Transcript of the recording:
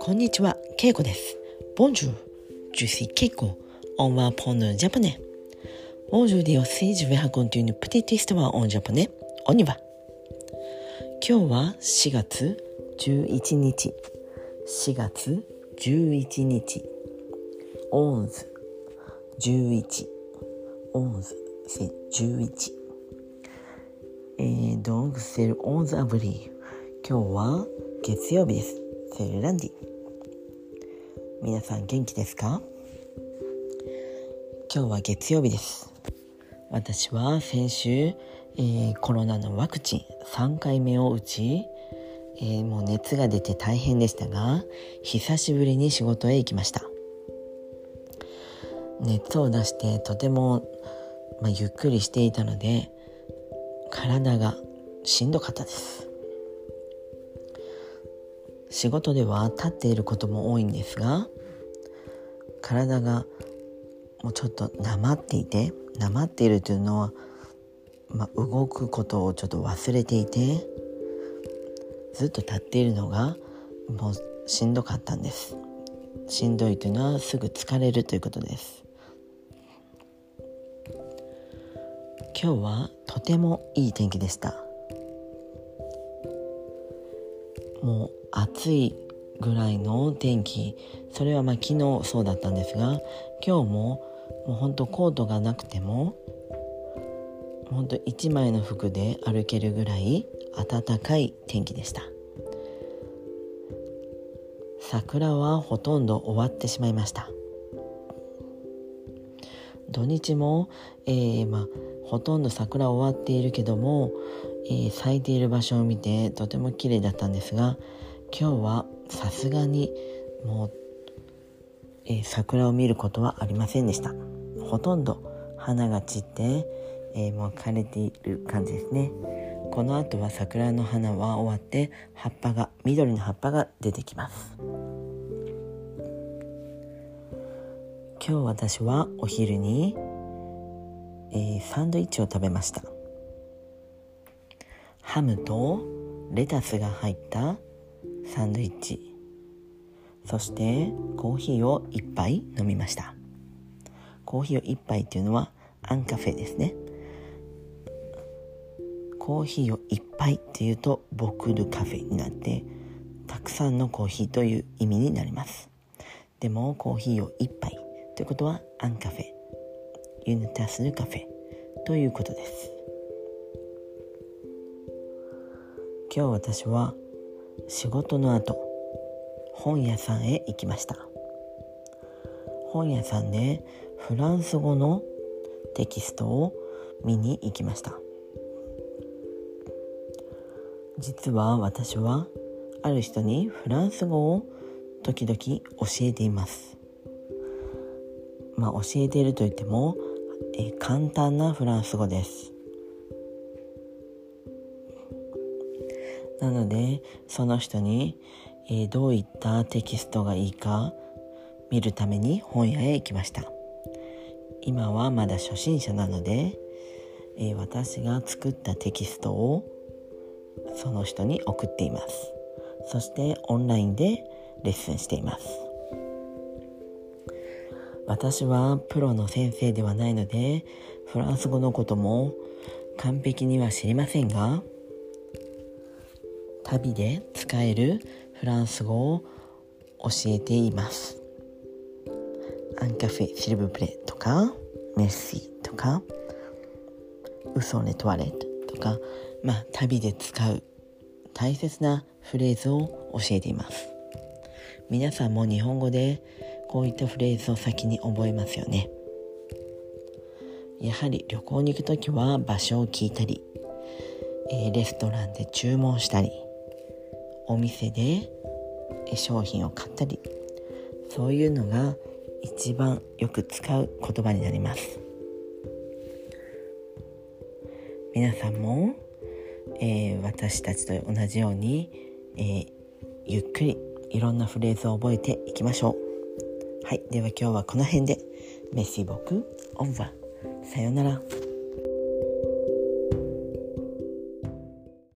こんにちは、けいこです。 Bonjour, je suis Keiko, on va apprendre le japonais. Aujourd'hui aussi, j'ai une petite histoire en japonais, on y va.今日は4月11日。4月11日。 Onze、11。Onze、11。C'est 11えー、donc c'est le 11 avril. 今日は月曜日です。セルランディ。皆さん元気ですか？今日は月曜日です。私は先週、えー、コロナのワクチン3回目を打ち、えー、もう熱が出て大変でしたが久しぶりに仕事へ行きました。熱を出してとても、まあ、ゆっくりしていたので体がしんどかったです。仕事では立っていることも多いんですが体がもうちょっとなまっていてなまっているというのは、まあ、動くことをちょっと忘れていてずっと立っているのがもうしんどかったんです。しんどいというのはすぐ疲れるということです。今日はとてもいい天気でした。もう暑いぐらいの天気それはまあ昨日そうだったんですが今日ももうほんとコートがなくてもほんと1枚の服で歩けるぐらい暖かい天気でした。桜はほとんど終わってしまいました。土日も、えー、まあほとんど桜終わっているけども、えー、咲いている場所を見てとても綺麗だったんですが今日はさすがにもう、えー、桜を見ることはありませんでした。ほとんど花が散って、えー、もう枯れている感じですね。この後は桜の花は終わって葉っぱが緑の葉っぱが出てきます。今日私はお昼にえー、サンドイッチを食べました。ハムとレタスが入ったサンドイッチ。そしてコーヒーを1杯飲みました。コーヒーを1杯っていうのはアンカフェですね。コーヒーを1杯っていうとボクルカフェになってたくさんのコーヒーという意味になります。でもコーヒーを1杯ということはアンカフェ。ユヌタスルカフェということです。今日私は仕事の後本屋さんへ行きました。本屋さんでフランス語のテキストを見に行きました。実は私はある人にフランス語を時々教えています。まあ教えていると言ってもえ簡単なフランス語です。なのでその人に、えどういったテキストがいいか見るために本屋へ行きました。今はまだ初心者なので、え私が作ったテキストをその人に送っています。そしてオンラインでレッスンしています。私はプロの先生ではないのでフランス語のことも完璧には知りませんが旅で使えるフランス語を教えています。アンカフェシルブプレとかメッシーとかウソネトワレットとかまあ旅で使う大切なフレーズを教えています。皆さんも日本語でこういったフレーズを先に覚えますよね。やはり旅行に行く時は場所を聞いたり、えー、レストランで注文したりお店で商品を買ったりそういうのが一番よく使う言葉になります皆さんも、えー、私たちと同じように、えー、ゆっくりいろんなフレーズを覚えていきましょうはい。では今日はこの辺で。メッシーボク、オンバ。さよなら。